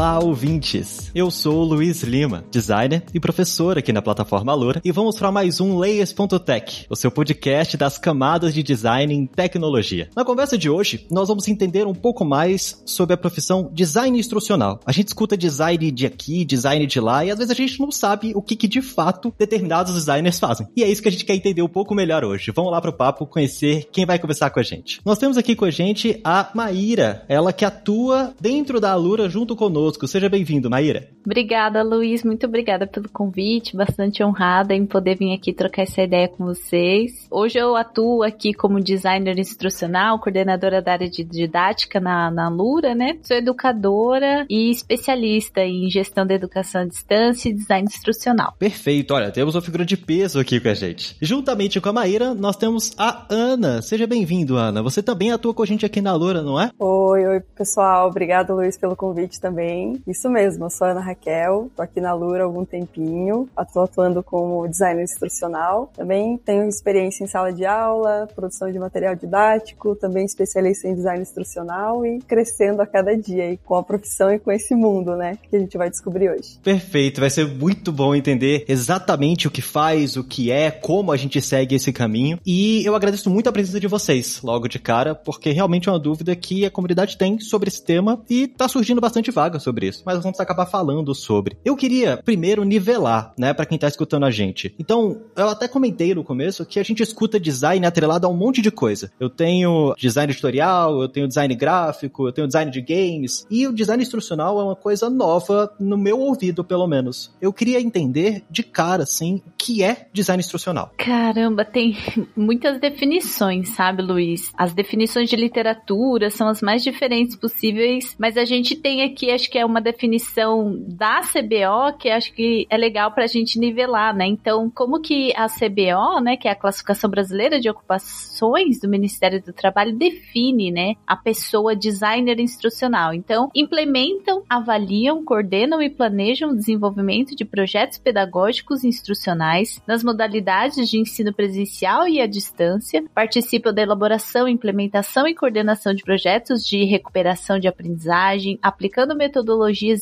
Olá, ouvintes! Eu sou o Luiz Lima, designer e professor aqui na plataforma Loura, e vamos para mais um Layers.tech, o seu podcast das camadas de design em tecnologia. Na conversa de hoje, nós vamos entender um pouco mais sobre a profissão design instrucional. A gente escuta design de aqui, design de lá, e às vezes a gente não sabe o que, que de fato determinados designers fazem. E é isso que a gente quer entender um pouco melhor hoje. Vamos lá pro papo conhecer quem vai conversar com a gente. Nós temos aqui com a gente a Maíra, ela que atua dentro da Alura junto conosco. Seja bem-vindo, Maíra. Obrigada, Luiz. Muito obrigada pelo convite. Bastante honrada em poder vir aqui trocar essa ideia com vocês. Hoje eu atuo aqui como designer instrucional, coordenadora da área de didática na, na Lura, né? Sou educadora e especialista em gestão da educação à distância e design instrucional. Perfeito. Olha, temos uma figura de peso aqui com a gente. Juntamente com a Maíra, nós temos a Ana. Seja bem-vindo, Ana. Você também atua com a gente aqui na Lura, não é? Oi, oi, pessoal. Obrigada, Luiz, pelo convite também. Isso mesmo, eu sou Ana Raquel, tô aqui na Lura há algum tempinho, estou atuando como designer instrucional. Também tenho experiência em sala de aula, produção de material didático, também especialista em design instrucional e crescendo a cada dia aí com a profissão e com esse mundo, né, que a gente vai descobrir hoje. Perfeito, vai ser muito bom entender exatamente o que faz, o que é, como a gente segue esse caminho. E eu agradeço muito a presença de vocês logo de cara, porque realmente é uma dúvida que a comunidade tem sobre esse tema e tá surgindo bastante vaga sobre isso. Mas vamos acabar falando sobre. Eu queria primeiro nivelar, né, para quem tá escutando a gente. Então, eu até comentei no começo que a gente escuta design atrelado a um monte de coisa. Eu tenho design editorial, eu tenho design gráfico, eu tenho design de games, e o design instrucional é uma coisa nova no meu ouvido, pelo menos. Eu queria entender de cara, assim, o que é design instrucional. Caramba, tem muitas definições, sabe, Luiz? As definições de literatura são as mais diferentes possíveis, mas a gente tem aqui, acho que é uma definição da CBO que acho que é legal para a gente nivelar, né? Então, como que a CBO, né, que é a classificação brasileira de ocupações do Ministério do Trabalho, define, né, a pessoa designer instrucional. Então, implementam, avaliam, coordenam e planejam o desenvolvimento de projetos pedagógicos instrucionais nas modalidades de ensino presencial e à distância, participam da elaboração, implementação e coordenação de projetos de recuperação de aprendizagem, aplicando metodologias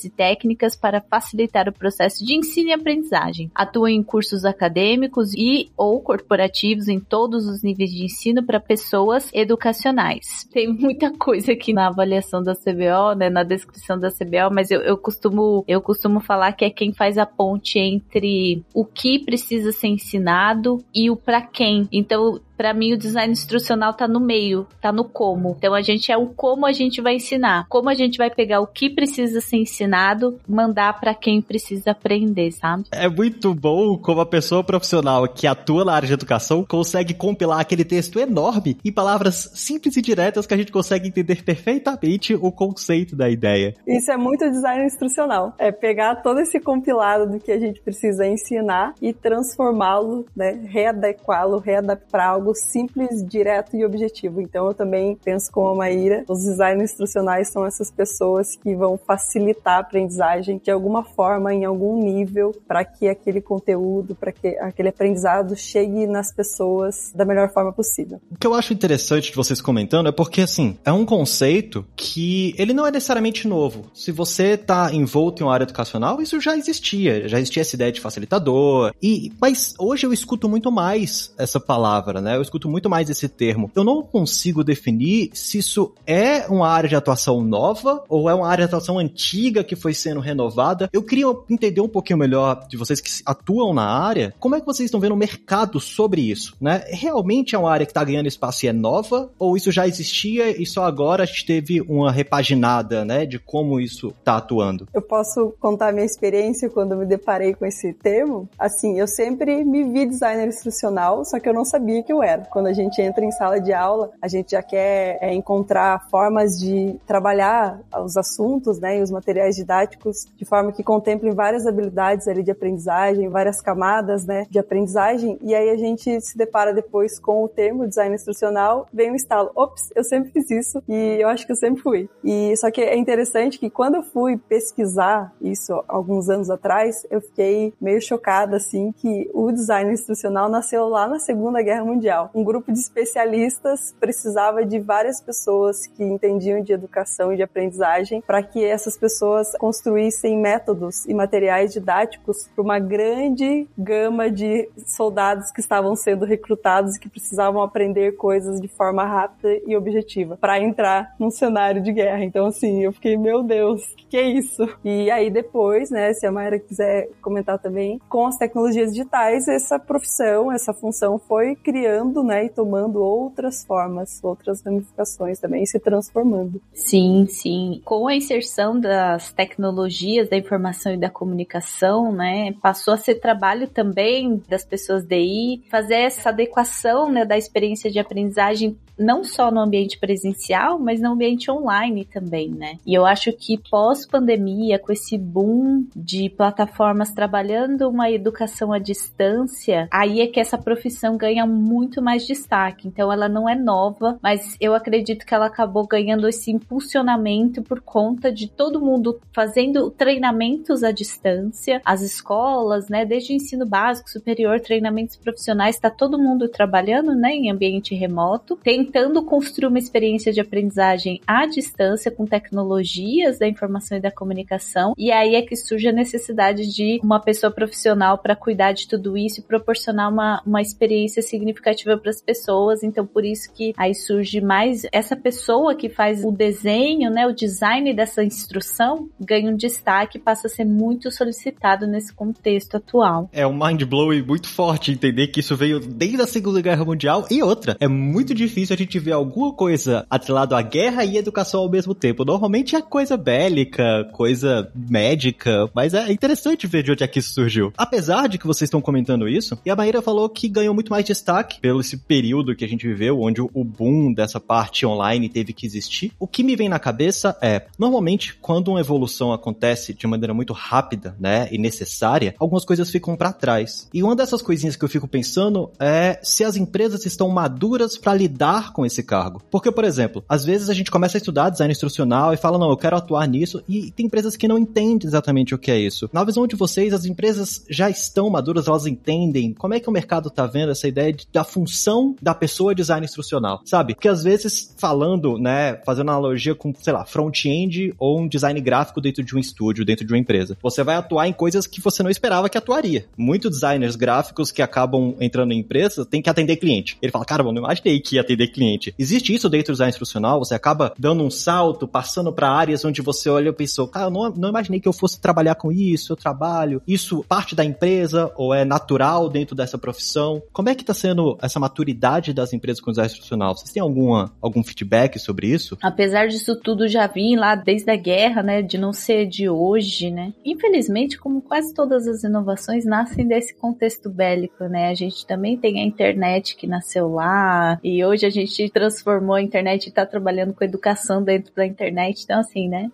e técnicas para facilitar o processo de ensino e aprendizagem. Atua em cursos acadêmicos e ou corporativos em todos os níveis de ensino para pessoas educacionais. Tem muita coisa aqui na avaliação da CBO, né, na descrição da CBO, mas eu, eu costumo eu costumo falar que é quem faz a ponte entre o que precisa ser ensinado e o para quem. Então, para mim o design instrucional tá no meio, tá no como. Então a gente é o como a gente vai ensinar, como a gente vai pegar o que precisa ser ensinado, mandar para quem precisa aprender, sabe? É muito bom como a pessoa profissional que atua na área de educação consegue compilar aquele texto enorme em palavras simples e diretas que a gente consegue entender perfeitamente o conceito da ideia. Isso é muito design instrucional, é pegar todo esse compilado do que a gente precisa ensinar e transformá-lo, né, readequá-lo, readaptar para algo simples, direto e objetivo. Então eu também penso como a Maíra, os designers instrucionais são essas pessoas que vão facilitar a aprendizagem de alguma forma, em algum nível, para que aquele conteúdo, para que aquele aprendizado chegue nas pessoas da melhor forma possível. O que eu acho interessante de vocês comentando é porque, assim, é um conceito que ele não é necessariamente novo. Se você está envolto em uma área educacional, isso já existia, já existia essa ideia de facilitador, e mas hoje eu escuto muito mais essa palavra, né? Eu escuto muito mais esse termo. Eu não consigo definir se isso é uma área de atuação nova ou é uma área de atuação antiga que foi sendo renovada. Eu queria entender um pouquinho melhor de vocês que atuam na área, como é que vocês estão vendo o mercado sobre isso, né? Realmente é uma área que está ganhando espaço e é nova ou isso já existia e só agora a gente teve uma repaginada, né, de como isso está atuando? Eu posso contar minha experiência quando me deparei com esse termo? Assim, eu sempre me vi designer instrucional, só que eu não sabia que eu era. Quando a gente entra em sala de aula, a gente já quer é, encontrar formas de trabalhar os assuntos, né, e os materiais didáticos de forma que contemplem várias habilidades ali de aprendizagem, várias camadas, né, de aprendizagem. E aí a gente se depara depois com o termo design instrucional, vem um estalo, ops, eu sempre fiz isso e eu acho que eu sempre fui. E só que é interessante que quando eu fui pesquisar isso alguns anos atrás, eu fiquei meio chocada assim que o design instrucional nasceu lá na Segunda Guerra Mundial. Um grupo de especialistas precisava de várias pessoas que entendiam de educação e de aprendizagem para que essas pessoas construíssem métodos e materiais didáticos para uma grande gama de soldados que estavam sendo recrutados e que precisavam aprender coisas de forma rápida e objetiva para entrar num cenário de guerra. Então, assim, eu fiquei, meu Deus, que, que é isso? E aí depois, né, se a Mayra quiser comentar também, com as tecnologias digitais, essa profissão, essa função foi criando, né, e tomando outras formas, outras ramificações também, se transformando. Sim, sim. Com a inserção das tecnologias da informação e da comunicação, né, passou a ser trabalho também das pessoas DI, fazer essa adequação, né, da experiência de aprendizagem não só no ambiente presencial, mas no ambiente online também, né? E eu acho que pós-pandemia, com esse boom de plataformas trabalhando uma educação à distância, aí é que essa profissão ganha muito mais destaque. Então ela não é nova, mas eu acredito que ela acabou ganhando esse impulsionamento por conta de todo mundo fazendo treinamentos à distância, as escolas, né, desde ensino básico, superior, treinamentos profissionais, está todo mundo trabalhando, né, em ambiente remoto, tentando construir uma experiência de aprendizagem à distância com tecnologias da informação e da comunicação. E aí é que surge a necessidade de uma pessoa profissional para cuidar de tudo isso e proporcionar uma, uma experiência significativa para as pessoas. Então, por isso que aí surge mais essa pessoa que faz o desenho, né, o design dessa instrução ganha um destaque, passa a ser muito solicitado nesse contexto atual. É um mind blowing muito forte entender que isso veio desde a Segunda Guerra Mundial e outra. É muito difícil a gente ver alguma coisa atrelado à guerra e educação ao mesmo tempo. Normalmente é coisa bélica, coisa médica, mas é interessante ver de onde é que isso surgiu. Apesar de que vocês estão comentando isso, e a Maíra falou que ganhou muito mais destaque pelo esse período que a gente viveu, onde o boom dessa parte online teve que existir. O que me vem na cabeça é, normalmente, quando uma evolução acontece de maneira muito rápida, né, e necessária, algumas coisas ficam para trás. E uma dessas coisinhas que eu fico pensando é se as empresas estão maduras para lidar com esse cargo. Porque, por exemplo, às vezes a gente começa a estudar design instrucional e fala, não, eu quero atuar nisso, e tem empresas que não entendem exatamente o que é isso. Na visão de vocês, as empresas já estão maduras, elas entendem como é que o mercado tá vendo essa ideia de, da função da pessoa design instrucional, sabe? Porque às vezes, falando, né, fazendo analogia com, sei lá, front-end ou um design gráfico dentro de um estúdio, dentro de uma empresa, você vai atuar em coisas que você não esperava que atuaria. Muitos designers gráficos que acabam entrando em empresa têm que atender cliente. Ele fala, cara, eu não imaginei que ia atender cliente. Existe isso dentro do design instrucional? Você acaba dando um salto, passando para áreas onde você olha e pensou, cara, eu não, não imaginei que eu fosse trabalhar com isso, eu trabalho. Isso parte da empresa ou é natural dentro dessa profissão? Como é que tá sendo essa maturidade das empresas com design instrucional? Vocês têm alguma, algum feedback sobre isso? Apesar disso tudo já vir lá desde a guerra, né, de não ser de hoje, né? Infelizmente, como quase todas as inovações nascem desse contexto bélico, né? A gente também tem a internet que nasceu lá e hoje a gente transformou a internet e tá trabalhando com educação dentro da internet. Então, assim, né?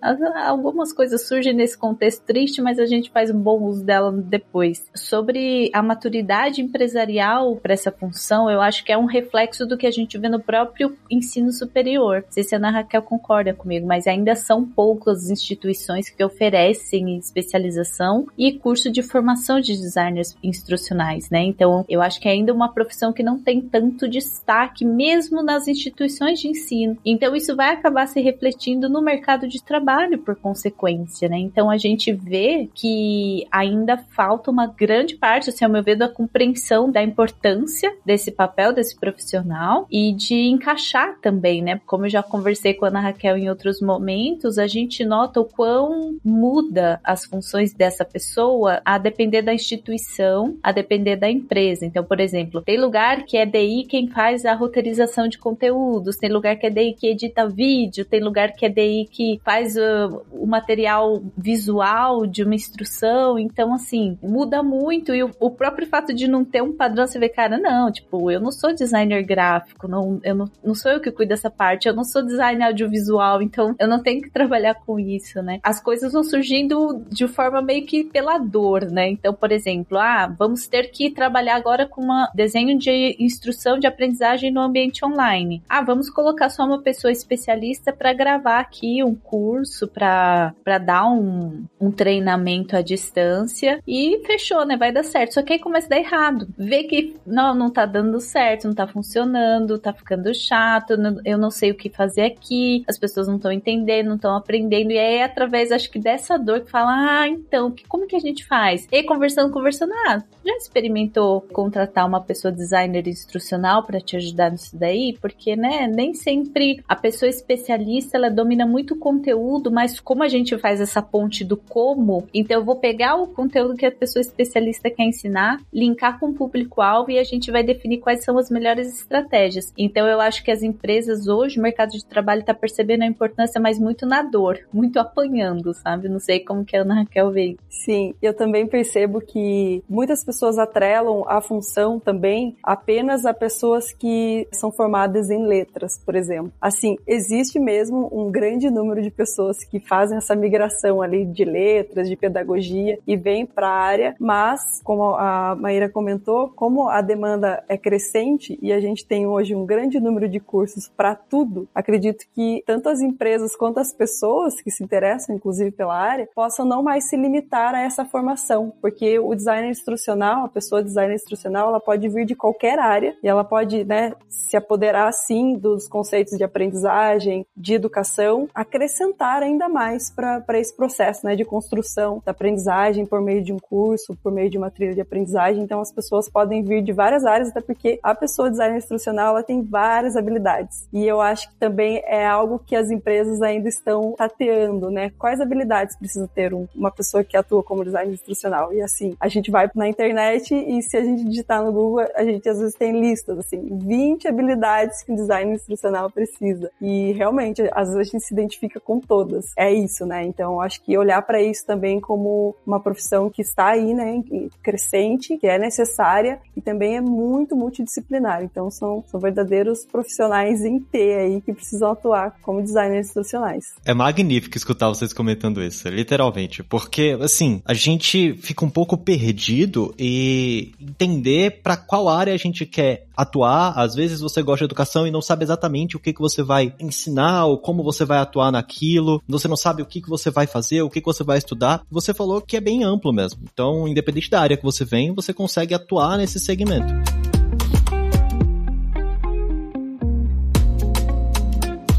Algumas coisas surgem nesse contexto triste, mas a gente faz um bom uso dela depois. Sobre a maturidade empresarial para essa função, eu acho que é um reflexo do que a gente vê no próprio ensino superior. Não sei se a Ana Raquel concorda comigo, mas ainda são poucas instituições que oferecem especialização e curso de formação de designers instrucionais, né? Então, eu acho que é ainda uma profissão que não tem tanto destaque, mesmo nas instituições de ensino. Então, isso vai acabar se refletindo no mercado de trabalho por consequência, né? Então, a gente vê que ainda falta uma grande parte, assim, ao meu ver, da compreensão da importância desse papel, desse profissional e de encaixar também, né? Como eu já conversei com a Ana Raquel em outros momentos, a gente nota o quão muda as funções dessa pessoa a depender da instituição, a depender da empresa. Então, por exemplo, tem lugar que é DI quem faz a roteirização de conteúdos, tem lugar que é DI que edita vídeo, tem lugar que é DI que faz uh, o material visual de uma instrução. Então, assim, muda muito. E o, o, próprio fato de não ter um padrão, você vê, cara, não, tipo, Tipo, eu não sou designer gráfico, não, eu não, não sou eu que cuido dessa parte, eu não sou designer audiovisual, então eu não tenho que trabalhar com isso, né? As coisas vão surgindo de forma meio que pela dor, né? Então, por exemplo, ah, vamos ter que trabalhar agora com um desenho de instrução de aprendizagem no ambiente online. Ah, vamos colocar só uma pessoa especialista para gravar aqui um curso, para dar um, um treinamento à distância e fechou, né? Vai dar certo. Só que aí começa a dar errado. Vê que não, não tá dando certo, não tá funcionando, tá ficando chato, eu não sei o que fazer aqui, as pessoas não estão entendendo, não estão aprendendo. E aí, através, acho que dessa dor que fala, ah, então, que, como que a gente faz? E conversando, conversando, ah, já experimentou contratar uma pessoa designer instrucional para te ajudar nisso daí? Porque, né, nem sempre a pessoa especialista, ela domina muito o conteúdo, mas como a gente faz essa ponte do como, então eu vou pegar o conteúdo que a pessoa especialista quer ensinar, linkar com o público-alvo e a gente vai definir quais são as melhores estratégias. Então eu acho que as empresas hoje, o mercado de trabalho está percebendo a importância, mas muito na dor, muito apanhando, sabe? Não sei como que a Ana Raquel vê. Sim, eu também percebo que muitas pessoas atrelam a função também apenas a pessoas que são formadas em letras, por exemplo. Assim, existe mesmo um grande número de pessoas que fazem essa migração ali de letras, de pedagogia e vêm para a área, mas como a Maíra comentou, como a demanda é crescente e a gente tem hoje um grande número de cursos para tudo, acredito que tanto as empresas quanto as pessoas que se interessam, inclusive pela área, possam não mais se limitar a essa formação, porque o designer instrucional, a pessoa designer instrucional, ela pode vir de qualquer área e ela pode, né, se apoderar sim dos conceitos de aprendizagem, de educação, acrescentar ainda mais para esse processo, né, de construção da aprendizagem por meio de um curso, por meio de uma trilha de aprendizagem. Então as pessoas podem vir de várias áreas, até porque a pessoa designer instrucional ela tem várias habilidades. E eu acho que também é algo que as empresas ainda estão tateando, né? Quais habilidades precisa ter uma pessoa que atua como designer instrucional? E assim, a gente vai na internet e se a gente digitar no Google, a gente às vezes tem listas, assim, 20 habilidades que um designer instrucional precisa. E realmente, às vezes a gente se identifica com todas. É isso, né? Então, acho que olhar para isso também como uma profissão que está aí, né, crescente, que é necessária e também é muito multidisciplinar. Então, são, são verdadeiros profissionais em T aí que precisam atuar como designers instrucionais. É magnífico escutar vocês comentando isso, literalmente, porque, assim, a gente fica um pouco perdido e entender para qual área a gente quer atuar. Às vezes você gosta de educação e não sabe exatamente o que, que você vai ensinar ou como você vai atuar naquilo. Você não sabe o que, que você vai fazer, o que, que você vai estudar. Você falou que é bem amplo mesmo. Então, independente da área que você vem, você consegue atuar nesse segmento.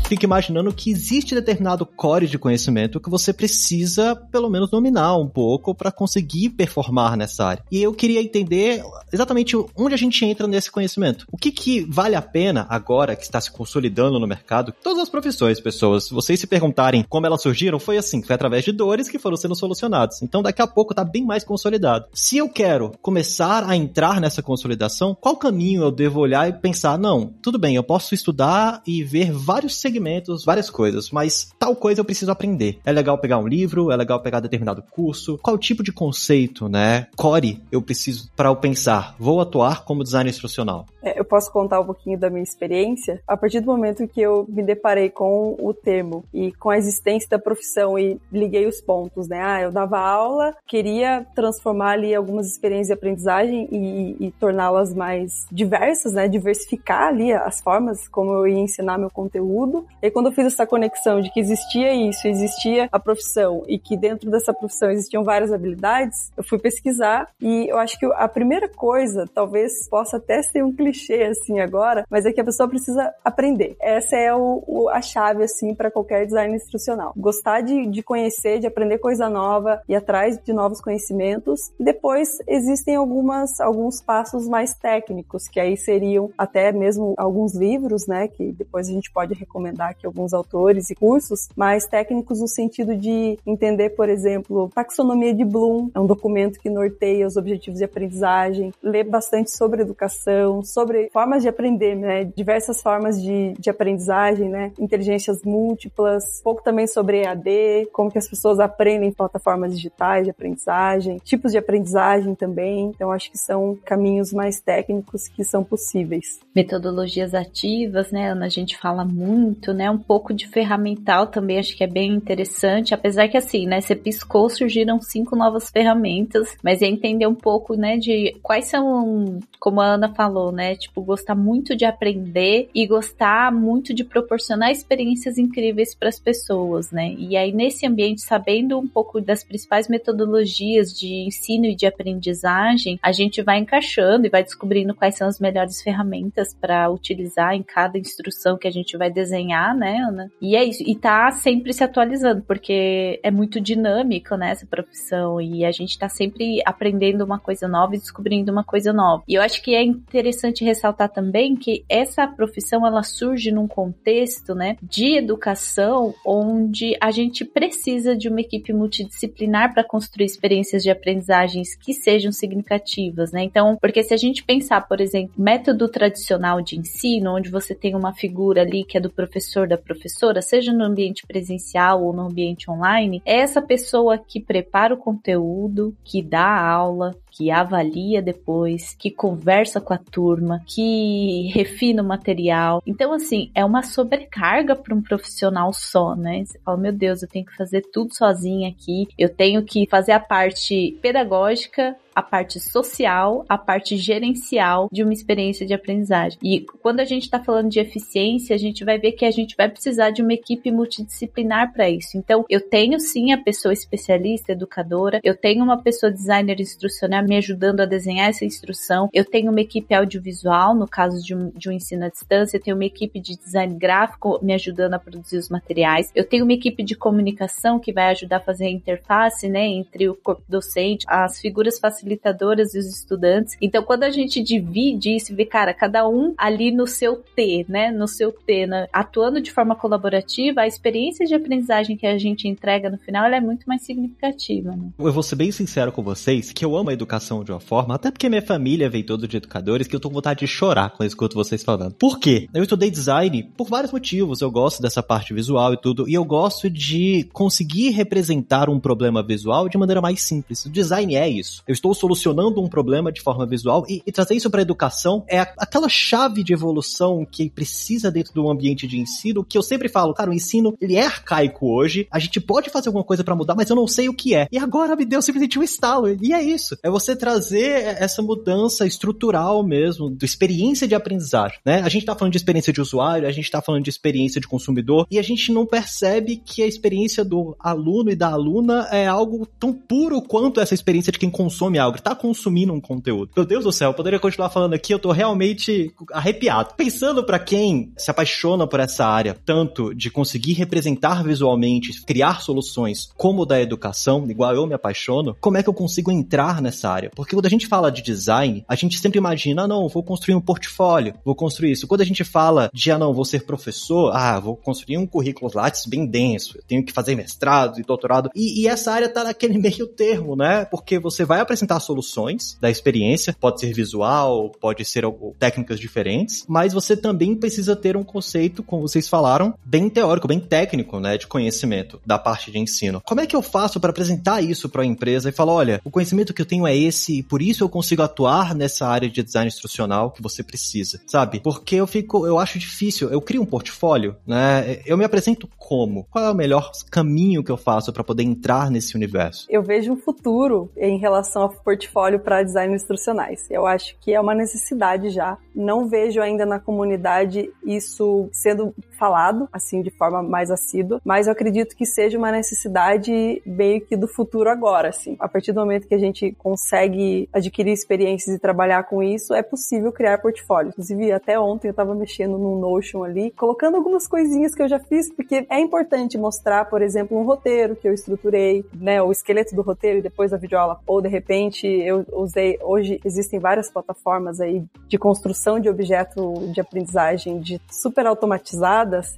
Fica imaginando que existe determinado core de conhecimento que você precisa, pelo menos, dominar um pouco para conseguir performar nessa área. E eu queria entender exatamente onde a gente entra nesse conhecimento. O que, que vale a pena agora que está se consolidando no mercado? Todas as profissões, pessoas, vocês se perguntarem como elas surgiram, foi assim, foi através de dores que foram sendo solucionadas. Então, daqui a pouco está bem mais consolidado. Se eu quero começar a entrar nessa consolidação, qual caminho eu devo olhar e pensar, não, tudo bem, eu posso estudar e ver vários segmentos segmentos, várias coisas, mas tal coisa eu preciso aprender. É legal pegar um livro, é legal pegar determinado curso. Qual tipo de conceito, né? Core eu preciso para eu pensar, vou atuar como designer instrucional? É, eu posso contar um pouquinho da minha experiência. A partir do momento que eu me deparei com o termo e com a existência da profissão e liguei os pontos, né? Ah, eu dava aula, queria transformar ali algumas experiências de aprendizagem e, e torná-las mais diversas, né? Diversificar ali as formas como eu ia ensinar meu conteúdo e aí, quando eu fiz essa conexão de que existia isso, existia a profissão e que dentro dessa profissão existiam várias habilidades, eu fui pesquisar e eu acho que a primeira coisa, talvez possa até ser um clichê assim agora, mas é que a pessoa precisa aprender. Essa é o, o, a chave assim para qualquer design instrucional. Gostar de, de conhecer, de aprender coisa nova e atrás de novos conhecimentos. E depois existem algumas alguns passos mais técnicos que aí seriam até mesmo alguns livros, né, que depois a gente pode recomendar recomendar aqui alguns autores e cursos, mas técnicos no sentido de entender, por exemplo, taxonomia de Bloom, é um documento que norteia os objetivos de aprendizagem, ler bastante sobre educação, sobre formas de aprender, né? Diversas formas de, de aprendizagem, né? Inteligências múltiplas, pouco também sobre EAD, como que as pessoas aprendem em plataformas digitais de aprendizagem, tipos de aprendizagem também. Então, acho que são caminhos mais técnicos que são possíveis. Metodologias ativas, né? A gente fala muito, né? Um pouco de ferramental também, acho que é bem interessante. Apesar que, assim, né, você piscou, surgiram cinco novas ferramentas, mas é entender um pouco, né, de quais são, como a Ana falou, né? Tipo, gostar muito de aprender e gostar muito de proporcionar experiências incríveis para as pessoas, né? E aí, nesse ambiente, sabendo um pouco das principais metodologias de ensino e de aprendizagem, a gente vai encaixando e vai descobrindo quais são as melhores ferramentas para utilizar em cada instrução que a gente vai desenhar, né, Ana? E é isso. E tá sempre se atualizando, porque é muito dinâmico, né, essa profissão. E a gente tá sempre aprendendo uma coisa nova e descobrindo uma coisa nova. E eu acho que é interessante ressaltar também que essa profissão ela surge num contexto, né, de educação onde a gente precisa de uma equipe multidisciplinar para construir experiências de aprendizagens que sejam significativas, né? Então, porque se a gente pensar, por exemplo, método tradicional de ensino, onde você tem uma figura ali que é do professor da professora, seja no ambiente presencial ou no ambiente online, é essa pessoa que prepara o conteúdo, que dá a aula, que avalia depois, que conversa com a turma, que refina o material. Então, assim, é uma sobrecarga para um profissional só, né? Você fala, meu Deus, eu tenho que fazer tudo sozinha aqui, eu tenho que fazer a parte pedagógica, a parte social, a parte gerencial de uma experiência de aprendizagem. E quando a gente está falando de eficiência, a gente vai ver que a gente vai precisar de uma equipe multidisciplinar para isso. Então, eu tenho sim a pessoa especialista, educadora, eu tenho uma pessoa designer instrucional me ajudando a desenhar essa instrução, eu tenho uma equipe audiovisual, no caso de um, de um ensino à distância, eu tenho uma equipe de design gráfico me ajudando a produzir os materiais, eu tenho uma equipe de comunicação que vai ajudar a fazer a interface, né, entre o corpo docente, as figuras facilitadoras e os estudantes. Então, quando a gente divide isso e vê, cara, cada um ali no seu T, né? No seu T, né? atuando de forma colaborativa, a experiência de aprendizagem que a gente entrega no final é muito mais significativa. Né? Eu vou ser bem sincero com vocês que eu amo a educação de uma forma, até porque minha família veio toda de educadores, que eu tô com vontade de chorar quando eu escuto vocês falando. Por quê? Eu estudei design por vários motivos. Eu gosto dessa parte visual e tudo, e eu gosto de conseguir representar um problema visual de maneira mais simples. O design é isso. Eu estou solucionando um problema de forma visual e, e trazer isso para educação é a, aquela chave de evolução que precisa dentro do ambiente de ensino, que eu sempre falo, cara, o ensino ele é arcaico hoje, a gente pode fazer alguma coisa para mudar, mas eu não sei o que é. E agora me deu simplesmente um estalo. E é isso. É você trazer essa mudança estrutural mesmo, da experiência de aprendizagem, né? A gente tá falando de experiência de usuário, a gente tá falando de experiência de consumidor, e a gente não percebe que a experiência do aluno e da aluna é algo tão puro quanto essa experiência de quem consome algo, tá consumindo um conteúdo. Meu Deus do céu, eu poderia continuar falando aqui, eu tô realmente arrepiado. Pensando para quem se apaixona por essa área, tanto de conseguir representar visualmente, criar soluções, como da educação, igual eu me apaixono, como é que eu consigo entrar nessa área? Porque quando a gente fala de design, a gente sempre imagina, ah, não, vou construir um portfólio, vou construir isso. Quando a gente fala de, ah, não, vou ser professor, ah, vou construir um currículo Lattes bem denso, eu tenho que fazer mestrado e doutorado. E, e essa área tá naquele meio termo, né? Porque você vai apresentar soluções da experiência, pode ser visual, pode ser técnicas diferentes, mas você também precisa ter um conceito, como vocês falaram, bem teórico, bem técnico, né, de conhecimento da parte de ensino. Como é que eu faço para apresentar isso para a empresa e falar, olha, o conhecimento que eu tenho esse e por isso eu consigo atuar nessa área de design instrucional que você precisa, sabe? Porque eu fico, eu acho difícil, eu crio um portfólio, né? Eu me apresento como? Qual é o melhor caminho que eu faço para poder entrar nesse universo? Eu vejo um futuro em relação ao portfólio para design instrucionais. Eu acho que é uma necessidade já. Não vejo ainda na comunidade isso sendo falado, assim, de forma mais assídua, mas eu acredito que seja uma necessidade meio que do futuro agora, assim. A partir do momento que a gente consegue adquirir experiências e trabalhar com isso, é possível criar portfólio. Inclusive, até ontem eu estava mexendo no Notion ali, colocando algumas coisinhas que eu já fiz, porque é importante mostrar, por exemplo, um roteiro que eu estruturei, né, o esqueleto do roteiro e depois a videoaula, ou de repente eu usei, hoje existem várias plataformas aí de construção de objeto de aprendizagem de super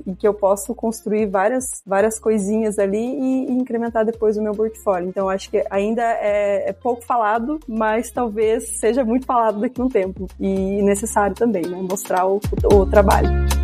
e que eu posso construir várias, várias coisinhas ali e, e incrementar depois o meu portfólio. Então acho que ainda é, é pouco falado, mas talvez seja muito falado daqui a um tempo e necessário também, né, mostrar o, o trabalho.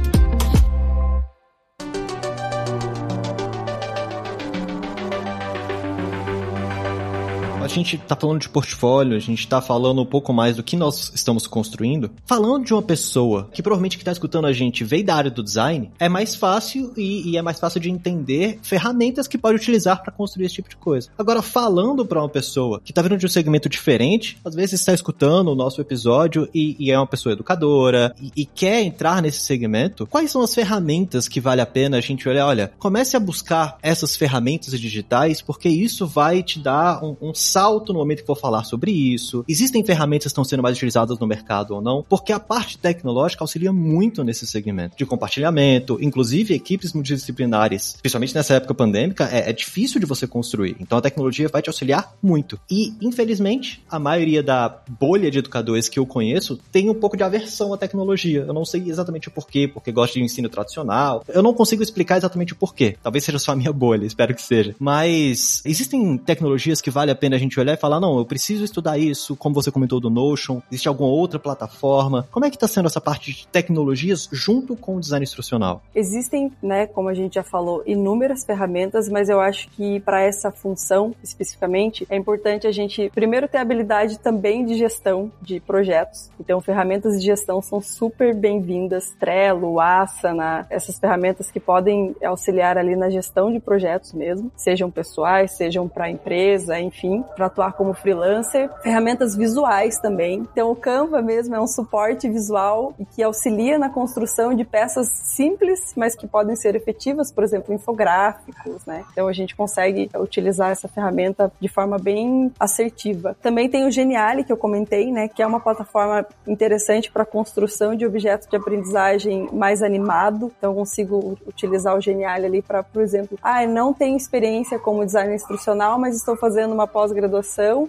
A gente tá falando de portfólio, a gente tá falando um pouco mais do que nós estamos construindo. Falando de uma pessoa que provavelmente que tá escutando a gente veio da área do design, é mais fácil e, e é mais fácil de entender ferramentas que pode utilizar para construir esse tipo de coisa. Agora, falando para uma pessoa que tá vindo de um segmento diferente, às vezes está escutando o nosso episódio e, e é uma pessoa educadora e, e, quer entrar nesse segmento, quais são as ferramentas que vale a pena a gente olhar? Olha, comece a buscar essas ferramentas digitais, porque isso vai te dar um, um salto no momento que for falar sobre isso. Existem ferramentas que estão sendo mais utilizadas no mercado ou não, porque a parte tecnológica auxilia muito nesse segmento de compartilhamento, inclusive equipes multidisciplinares, principalmente nessa época pandêmica, é, é difícil de você construir. Então a tecnologia vai te auxiliar muito. E, infelizmente, a maioria da bolha de educadores que eu conheço tem um pouco de aversão à tecnologia. Eu não sei exatamente o porquê, porque gosta de ensino tradicional. Eu não consigo explicar exatamente o porquê. Talvez seja só a minha bolha, espero que seja. Mas existem tecnologias que vale a pena a gente olhar e falar, não, eu preciso estudar isso, como você comentou do Notion, existe alguma outra plataforma? Como é que está sendo essa parte de tecnologias junto com o design instrucional? Existem, né, como a gente já falou, inúmeras ferramentas, mas eu acho que para essa função especificamente é importante a gente primeiro ter habilidade também de gestão de projetos. Então, ferramentas de gestão são super bem-vindas, Trello, Asana, essas ferramentas que podem auxiliar ali na gestão de projetos mesmo, sejam pessoais, sejam para empresa, enfim, para atuar como freelancer. Ferramentas visuais também. Então, o Canva mesmo é um suporte visual que auxilia na construção de peças simples, mas que podem ser efetivas, por exemplo, infográficos, né? Então, a gente consegue utilizar essa ferramenta de forma bem assertiva. Também tem o Geniali, que eu comentei, né? Que é uma plataforma interessante para construção de objetos de aprendizagem mais animado. Então, eu consigo utilizar o Geniali ali para, por exemplo, ah, não tenho experiência como designer instrucional, mas estou fazendo uma pós-graduação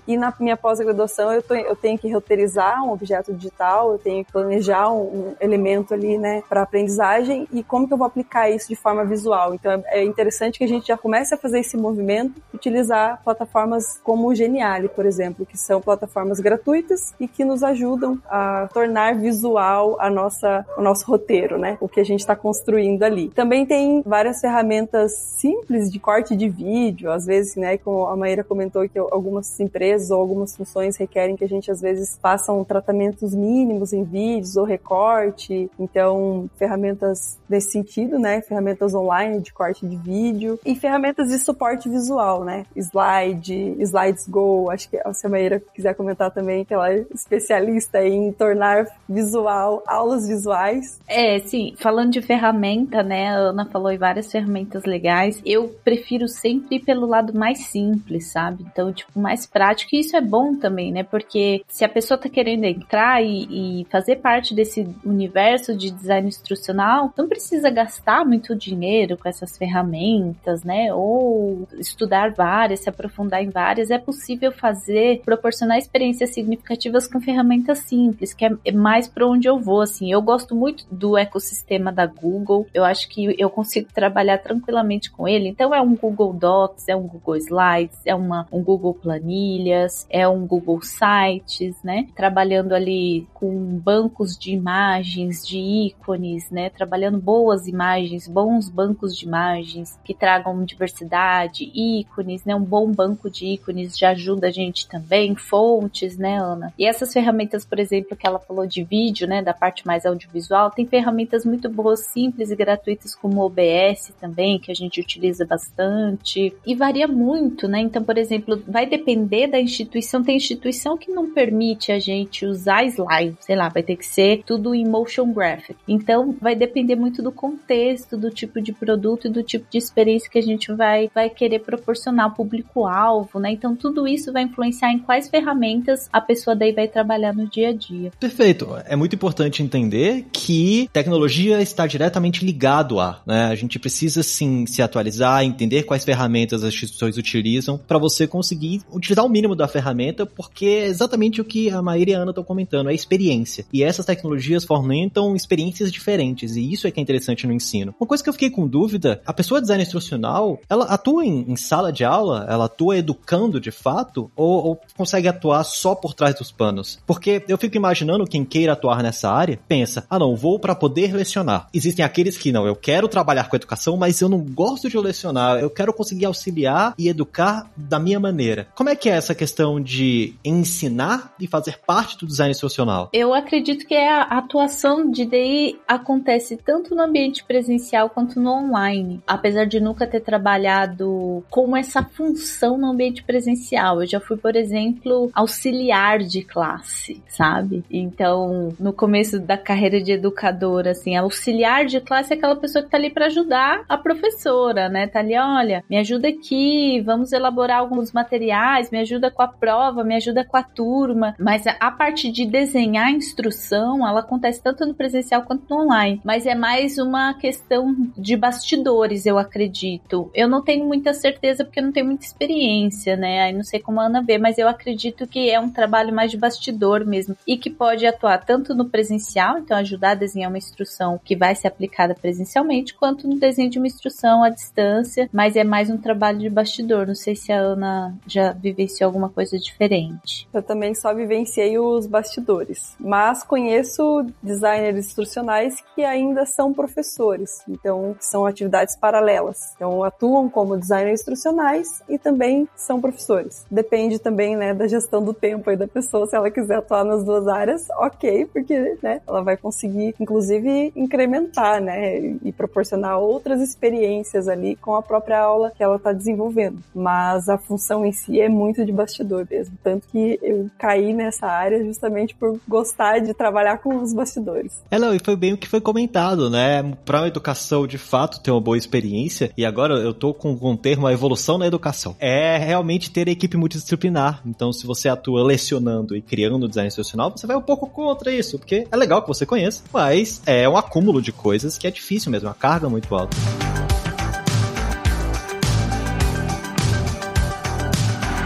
e na minha pós-graduação eu, eu, tenho que roteirizar um objeto digital, eu tenho que planejar um, um elemento ali, né, para aprendizagem e como que eu vou aplicar isso de forma visual. Então é, é interessante que a gente já comece a fazer esse movimento, utilizar plataformas como o Geniali, por exemplo, que são plataformas gratuitas e que nos ajudam a tornar visual a nossa, o nosso roteiro, né, o que a gente está construindo ali. Também tem várias ferramentas simples de corte de vídeo, às vezes, né, como a Maíra comentou que algumas empresas ou algumas funções requerem que a gente às vezes façam tratamentos mínimos em vídeos ou recorte. Então, ferramentas nesse sentido, né? Ferramentas online de corte de vídeo e ferramentas de suporte visual, né? Slide, Slides Go. Acho que a Maíra quiser comentar também, que ela é especialista em tornar visual aulas visuais. É, sim. Falando de ferramenta, né? A Ana falou em várias ferramentas legais. Eu prefiro sempre ir pelo lado mais simples, sabe? Então, tipo, mais prático. E isso é bom também, né? Porque se a pessoa tá querendo entrar e, e fazer parte desse universo de design instrucional, não precisa gastar muito dinheiro com essas ferramentas, né? Ou estudar várias, se aprofundar em várias. É possível fazer, proporcionar experiências significativas com ferramentas simples, que é mais para onde eu vou, assim. Eu gosto muito do ecossistema da Google. Eu acho que eu consigo trabalhar tranquilamente com ele. Então é um Google Docs, é um Google Slides, é uma, um Google Planilhas, é um Google Sites, né? Trabalhando ali com bancos de imagens, de ícones, né? Trabalhando boas imagens, bons bancos de imagens que tragam diversidade, ícones, né? Um bom banco de ícones já ajuda a gente também, fontes, né, Ana? E essas ferramentas, por exemplo, que ela falou de vídeo, né? Da parte mais audiovisual, tem ferramentas muito boas, simples e gratuitas como o OBS também, que a gente utiliza bastante. E varia muito, né? Então, por exemplo, vai vai depender da instituição. Tem instituição que não permite a gente usar slide, sei lá, vai ter que ser tudo em motion graphic. Então, vai depender muito do contexto, do tipo de produto e do tipo de experiência que a gente vai, vai querer proporcionar ao público-alvo, né? Então, tudo isso vai influenciar em quais ferramentas a pessoa daí vai trabalhar no dia a dia. Perfeito. É muito importante entender que tecnologia está diretamente ligado a, né? A gente precisa sim se atualizar, entender quais ferramentas as instituições utilizam para você conseguir utilizar o mínimo da ferramenta, porque é exatamente o que a Maíra e a Ana estão comentando, é experiência. E essas tecnologias fomentam experiências diferentes, e isso é que é interessante no ensino. Uma coisa que eu fiquei com dúvida, a pessoa de design instrucional, ela atua em, em sala de aula? Ela atua educando de fato? Ou, ou consegue atuar só por trás dos panos? Porque eu fico imaginando quem queira atuar nessa área, pensa, ah não, vou para poder lecionar. Existem aqueles que não, eu quero trabalhar com educação, mas eu não gosto de lecionar, eu quero conseguir auxiliar e educar da minha maneira. Como é que é essa questão de ensinar e fazer parte do design instrucional? Eu acredito que a atuação de DI acontece tanto no ambiente presencial quanto no online. Apesar de nunca ter trabalhado com essa função no ambiente presencial, eu já fui, por exemplo, auxiliar de classe, sabe? Então, no começo da carreira de educadora, assim, auxiliar de classe é aquela pessoa que tá ali para ajudar a professora, né? Tá ali, olha, me ajuda aqui, vamos elaborar alguns materiais, me ajuda com a prova, me ajuda com a turma. Mas a parte de desenhar a instrução, ela acontece tanto no presencial quanto no online. Mas é mais uma questão de bastidores, eu acredito. Eu não tenho muita certeza porque eu não tenho muita experiência, né? Aí não sei como a Ana vê, mas eu acredito que é um trabalho mais de bastidor mesmo. E que pode atuar tanto no presencial, então ajudar a desenhar uma instrução que vai ser aplicada presencialmente, quanto no desenho de uma instrução à distância, mas é mais um trabalho de bastidor. Não sei se a Ana já vivenciou alguma coisa diferente. Eu também só vivenciei os bastidores, mas conheço designers instrucionais que ainda são professores, então são atividades paralelas. Então atuam como designers instrucionais e também são professores. Depende também, né, da gestão do tempo aí da pessoa, se ela quiser atuar nas duas áreas, ok, porque, né, ela vai conseguir, inclusive, incrementar, né, e proporcionar outras experiências ali com a própria aula que ela está desenvolvendo. Mas a função em si é muito de bastidor mesmo, tanto que eu caí nessa área justamente por gostar de trabalhar com os bastidores. É, não, e foi bem o que foi comentado, né? Para a educação, de fato, ter uma boa experiência, e agora eu tô com um termo, a evolução na educação. É realmente ter equipe multidisciplinar. Então, se você atua lecionando e criando design institucional, você vai um pouco contra isso, porque é legal que você conheça, mas é um acúmulo de coisas que é difícil mesmo, a carga é muito alta.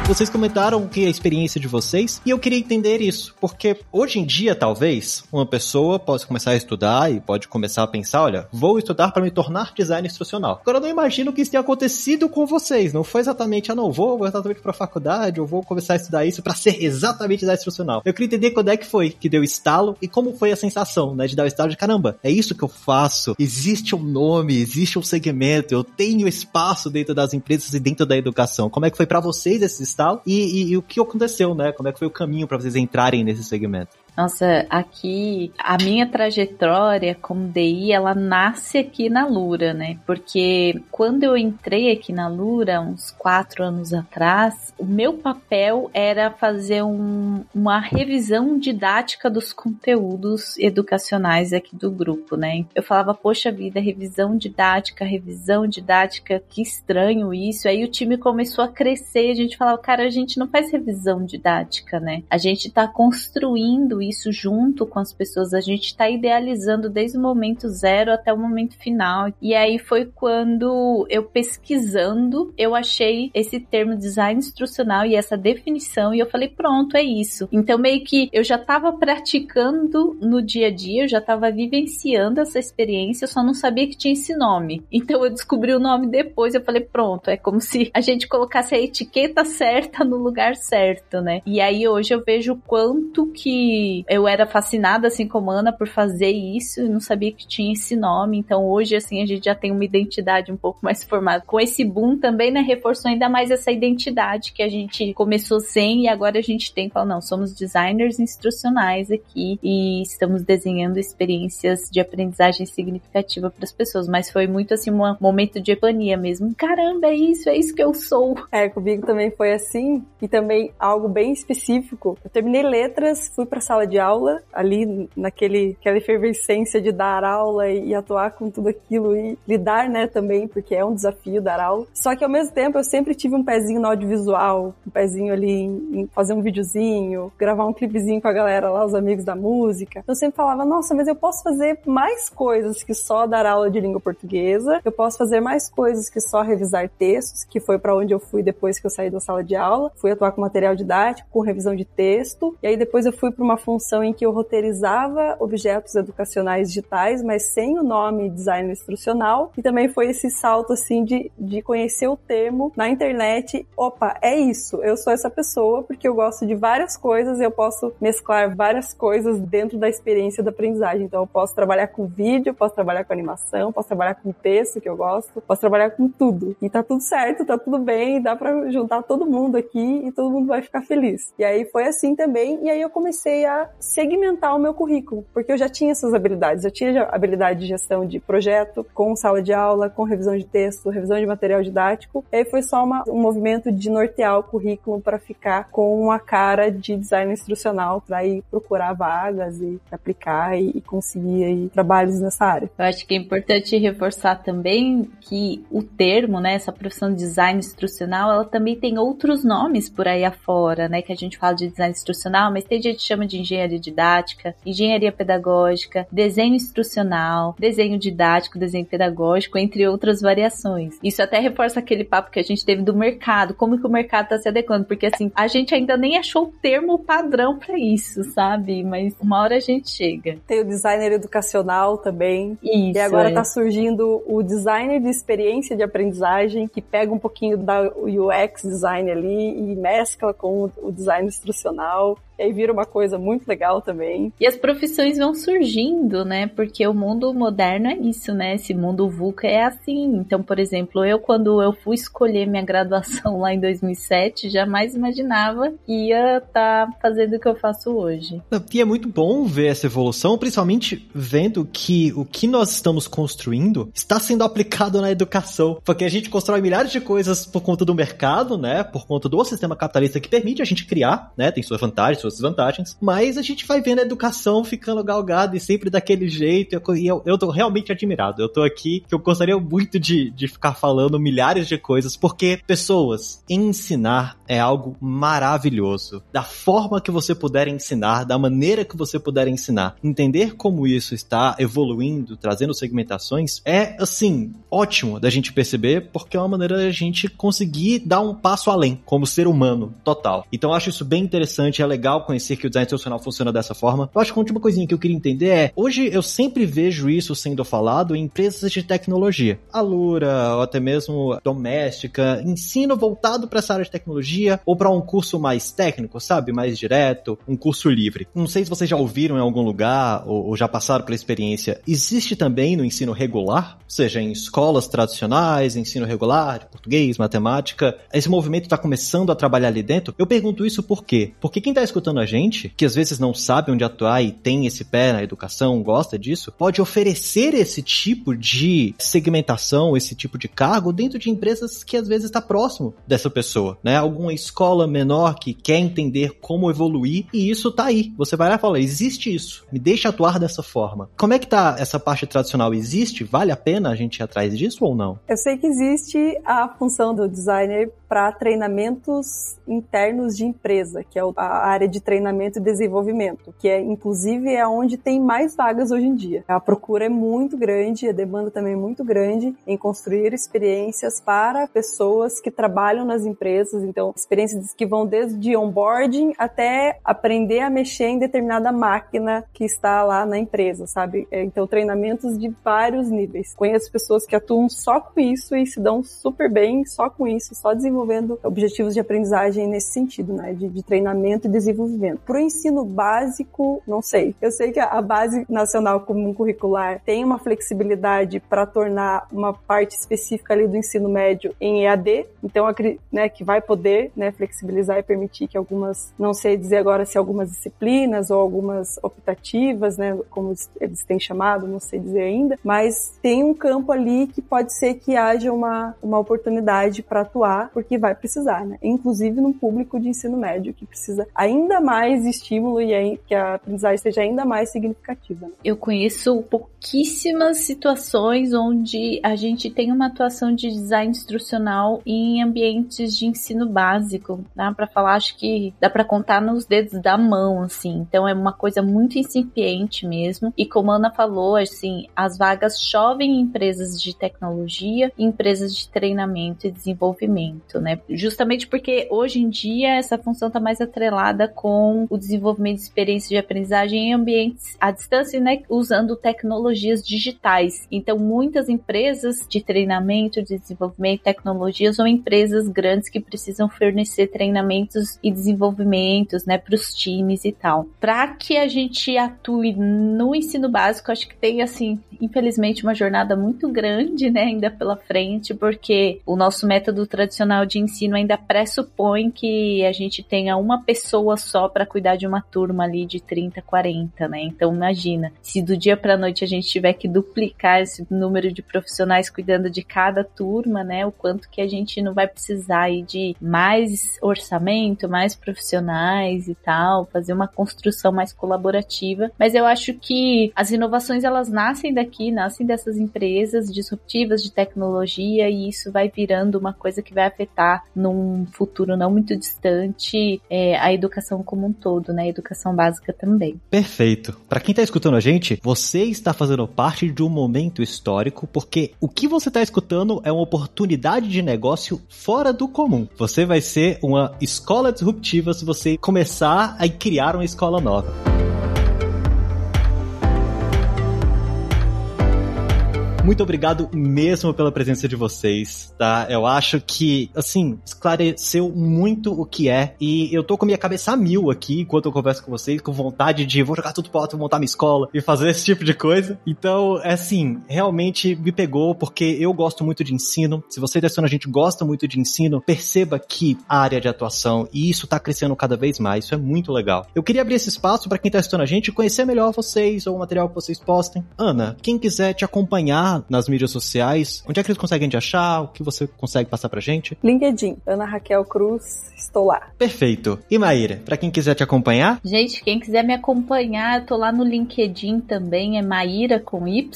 Vocês comentaram que a experiência de vocês e eu queria entender isso, porque hoje em dia, talvez, uma pessoa possa começar a estudar e pode começar a pensar, olha, vou estudar para me tornar designer instrucional. Agora eu não imagino que isso tenha acontecido com vocês, não foi exatamente, ah não, vou, vou exatamente para a faculdade, ou vou começar a estudar isso para ser exatamente designer instrucional. Eu queria entender quando é que foi que deu estalo e como foi a sensação, né, de dar o estalo de caramba, é isso que eu faço, existe um nome, existe um segmento, eu tenho espaço dentro das empresas e dentro da educação. Como é que foi para vocês esse e, e, e, o que aconteceu, né? Como é que foi o caminho para vocês entrarem nesse segmento? Nossa, aqui a minha trajetória como DI, ela nasce aqui na Lura, né? Porque quando eu entrei aqui na Lura, uns quatro anos atrás, o meu papel era fazer um, uma revisão didática dos conteúdos educacionais aqui do grupo, né? Eu falava, poxa vida, revisão didática, revisão didática, que estranho isso. Aí o time começou a crescer a gente falava, cara, a gente não faz revisão didática, né? A gente tá construindo isso junto com as pessoas. A gente está idealizando desde o momento zero até o momento final. E aí foi quando eu pesquisando, eu achei esse termo design instrucional e essa definição e eu falei, pronto, é isso. Então meio que eu já estava praticando no dia a dia, eu já estava vivenciando essa experiência, eu só não sabia que tinha esse nome. Então eu descobri o nome depois, eu falei, pronto, é como se a gente colocasse a etiqueta certa no lugar certo, né? E aí hoje eu vejo quanto que eu era fascinada, assim como Ana, por fazer isso e não sabia que tinha esse nome. Então hoje, assim, a gente já tem uma identidade um pouco mais formada. Com esse boom também, né, reforçou ainda mais essa identidade que a gente começou sem e agora a gente tem. Fala, não, somos designers instrucionais aqui e estamos desenhando experiências de aprendizagem significativa para as pessoas. Mas foi muito assim um momento de epania mesmo. Caramba, é isso, é isso que eu sou. É, comigo também foi assim e também algo bem específico. Eu terminei letras, fui para sala de aula ali naquele aquela efervescência de dar aula e, e atuar com tudo aquilo e lidar, né, também, porque é um desafio dar aula. Só que ao mesmo tempo eu sempre tive um pezinho no audiovisual, um pezinho ali em, em fazer um videozinho, gravar um clipezinho com a galera lá, os amigos da música. Eu sempre falava, nossa, mas eu posso fazer mais coisas que só dar aula de língua portuguesa, eu posso fazer mais coisas que só revisar textos, que foi para onde eu fui depois que eu saí da sala de aula. Fui atuar com material didático, com revisão de texto, e aí depois eu fui para uma função em que eu roteirizava objetos educacionais digitais, mas sem o nome design instrucional, e também foi esse salto assim de, de conhecer o termo na internet. Opa, é isso, eu sou essa pessoa porque eu gosto de várias coisas e eu posso mesclar várias coisas dentro da experiência da aprendizagem. Então eu posso trabalhar com vídeo, posso trabalhar com animação, posso trabalhar com texto que eu gosto, posso trabalhar com tudo. E tá tudo certo, tá tudo bem, dá para juntar todo mundo aqui e todo mundo vai ficar feliz. E aí foi assim também, e aí eu comecei a segmentar o meu currículo, porque eu já tinha essas habilidades. Eu tinha habilidade de gestão de projeto, com sala de aula, com revisão de texto, revisão de material didático. E aí foi só uma, um movimento de nortear o currículo para ficar com uma cara de design instrucional para ir procurar vagas e aplicar e, e conseguir aí trabalhos nessa área. Eu acho que é importante reforçar também que o termo, né, essa profissão de design instrucional, ela também tem outros nomes por aí afora, né, que a gente fala de design instrucional, mas tem gente que chama de engenharia didática, engenharia pedagógica, desenho instrucional, desenho didático, desenho pedagógico, entre outras variações. Isso até reforça aquele papo que a gente teve do mercado, como que o mercado está se adequando, porque assim, a gente ainda nem achou o termo padrão para isso, sabe? Mas uma hora a gente chega. Tem o designer educacional também. Isso. E agora está é. surgindo o designer de experiência de aprendizagem, que pega um pouquinho da UX design ali e mescla com o design instrucional. E aí vira uma coisa muito legal também. E as profissões vão surgindo, né? Porque o mundo moderno é isso, né? Esse mundo VUCA é assim. Então, por exemplo, eu quando eu fui escolher minha graduação lá em 2007, jamais imaginava que ia estar tá fazendo o que eu faço hoje. E é muito bom ver essa evolução, principalmente vendo que o que nós estamos construindo está sendo aplicado na educação. Porque a gente constrói milhares de coisas por conta do mercado, né? Por conta do sistema capitalista que permite a gente criar, né? Tem suas vantagens, suas desvantagens, mas a gente vai vendo a educação ficando galgada e sempre daquele jeito, e eu, eu tô realmente admirado. Eu tô aqui que eu gostaria muito de, de ficar falando milhares de coisas, porque pessoas, ensinar é algo maravilhoso. Da forma que você puder ensinar, da maneira que você puder ensinar, entender como isso está evoluindo, trazendo segmentações, é assim, ótimo da gente perceber, porque é uma maneira da gente conseguir dar um passo além, como ser humano, total. Então eu acho isso bem interessante, é legal conhecer que o design institucional funciona dessa forma. Eu acho que a última coisinha que eu queria entender é, hoje eu sempre vejo isso sendo falado em empresas de tecnologia. Alura, ou até mesmo doméstica, ensino voltado para essa área de tecnologia ou para um curso mais técnico, sabe? Mais direto, um curso livre. Não sei se vocês já ouviram em algum lugar ou, ou já passaram pela experiência. Existe também no ensino regular, seja em escolas tradicionais, ensino regular, português, matemática, esse movimento está começando a trabalhar ali dentro. Eu pergunto isso por quê? Porque quem está escutando a gente, que às vezes não sabe onde atuar e tem esse pé na educação, gosta disso, pode oferecer esse tipo de segmentação, esse tipo de cargo dentro de empresas que às vezes está próximo dessa pessoa, né? Alguma escola menor que quer entender como evoluir e isso tá aí. Você vai lá e fala, existe isso, me deixa atuar dessa forma. Como é que tá essa parte tradicional? Existe? Vale a pena a gente ir atrás disso ou não? Eu sei que existe a função do designer para treinamentos internos de empresa, que é a área de treinamento e desenvolvimento, que é inclusive é onde tem mais vagas hoje em dia. A procura é muito grande, a demanda também é muito grande em construir experiências para pessoas que trabalham nas empresas. Então, experiências que vão desde onboarding até aprender a mexer em determinada máquina que está lá na empresa, sabe? É, então, treinamentos de vários níveis. Conheço pessoas que atuam só com isso e se dão super bem só com isso, só desenvolvendo objetivos de aprendizagem nesse sentido, né? De, de treinamento e desenvolvimento. Para o ensino básico, não sei. Eu sei que a Base Nacional Comum Curricular tem uma flexibilidade para tornar uma parte específica ali do ensino médio em EAD, então né, que vai poder né, flexibilizar e permitir que algumas, não sei dizer agora se algumas disciplinas ou algumas optativas, né, como eles têm chamado, não sei dizer ainda, mas tem um campo ali que pode ser que haja uma, uma oportunidade para atuar, porque vai precisar, né? Inclusive num público de ensino médio que precisa ainda mais estímulo e que a aprendizagem seja ainda mais significativa. Né? Eu conheço pouquíssimas situações onde a gente tem uma atuação de design instrucional em ambientes de ensino básico. Dá para falar, acho que dá para contar nos dedos da mão, assim. Então é uma coisa muito incipiente mesmo. E como a Ana falou, assim, as vagas chovem em empresas de tecnologia, empresas de treinamento e desenvolvimento, né? Justamente porque hoje em dia essa função está mais atrelada com o desenvolvimento de experiência de aprendizagem em ambientes à distância, né? Usando tecnologias digitais. Então, muitas empresas de treinamento, de desenvolvimento, tecnologia são empresas grandes que precisam fornecer treinamentos e desenvolvimentos, né, para os times e tal. Para que a gente atue no ensino básico, acho que tem assim, infelizmente, uma jornada muito grande, né, ainda pela frente, porque o nosso método tradicional de ensino ainda pressupõe que a gente tenha uma pessoa só para cuidar de uma turma ali de 30, 40, né? Então imagina, se do dia para noite a gente tiver que duplicar esse número de profissionais cuidando de cada turma, né? O quanto que a gente não vai precisar aí de mais orçamento, mais profissionais e tal, fazer uma construção mais colaborativa. Mas eu acho que as inovações elas nascem daqui, nascem dessas empresas disruptivas de tecnologia e isso vai virando uma coisa que vai afetar num futuro não muito distante é, a educação como um todo, né? A educação básica também. Perfeito. Para quem tá escutando a gente, você está fazendo parte de um momento histórico porque o que você está escutando é uma oportunidade de negócio fora do comum. Você vai ser uma escola disruptiva se você começar a criar uma escola nova. Muito obrigado mesmo pela presença de vocês, tá? Eu acho que, assim, esclareceu muito o que é e eu tô com minha cabeça a mil aqui enquanto eu converso com vocês, com vontade de vou jogar tudo pro alto, montar minha escola e fazer esse tipo de coisa. Então, é assim, realmente me pegou porque eu gosto muito de ensino. Se você tá a gente gosta muito de ensino, perceba que a área de atuação e isso tá crescendo cada vez mais. Isso é muito legal. Eu queria abrir esse espaço para quem tá assistindo a gente conhecer melhor vocês ou o material que vocês postem. Ana, quem quiser te acompanhar nas mídias sociais, onde é que eles conseguem te achar? O que você consegue passar pra gente? LinkedIn, Ana Raquel Cruz, estou lá. Perfeito. E Maíra, pra quem quiser te acompanhar? Gente, quem quiser me acompanhar, eu tô lá no LinkedIn também, é Maíra com Y,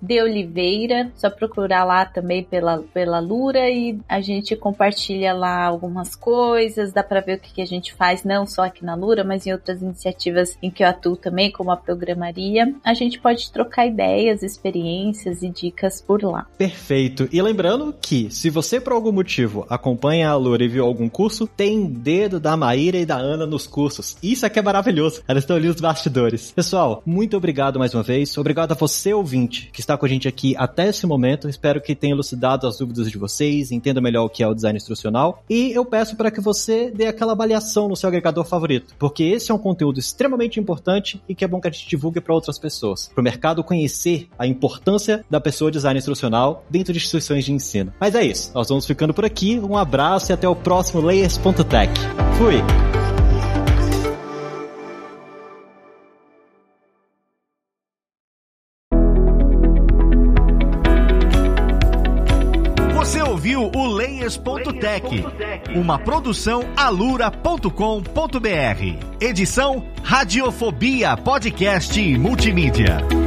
de Oliveira, só procurar lá também pela, pela Lura e a gente compartilha lá algumas coisas, dá pra ver o que, que a gente faz, não só aqui na Lura, mas em outras iniciativas em que eu atuo também, como a programaria. A gente pode trocar ideias, experiências e dicas por lá. Perfeito. E lembrando que, se você por algum motivo acompanha a Lura e viu algum curso, tem dedo da Maíra e da Ana nos cursos. Isso aqui é maravilhoso. Elas estão ali nos bastidores. Pessoal, muito obrigado mais uma vez. Obrigado a você, ouvinte, que está com a gente aqui até esse momento. Espero que tenha elucidado as dúvidas de vocês, entenda melhor o que é o design instrucional. E eu peço para que você dê aquela avaliação no seu agregador favorito, porque esse é um conteúdo extremamente importante e que é bom que a gente divulgue para outras pessoas, para o mercado conhecer a importância da pessoa design instrucional dentro de instituições de ensino. Mas é isso, nós vamos ficando por aqui. Um abraço e até o próximo Layers.tech. Fui! Você ouviu o Layers.tech, uma produção alura.com.br. Edição Radiofobia Podcast e Multimídia.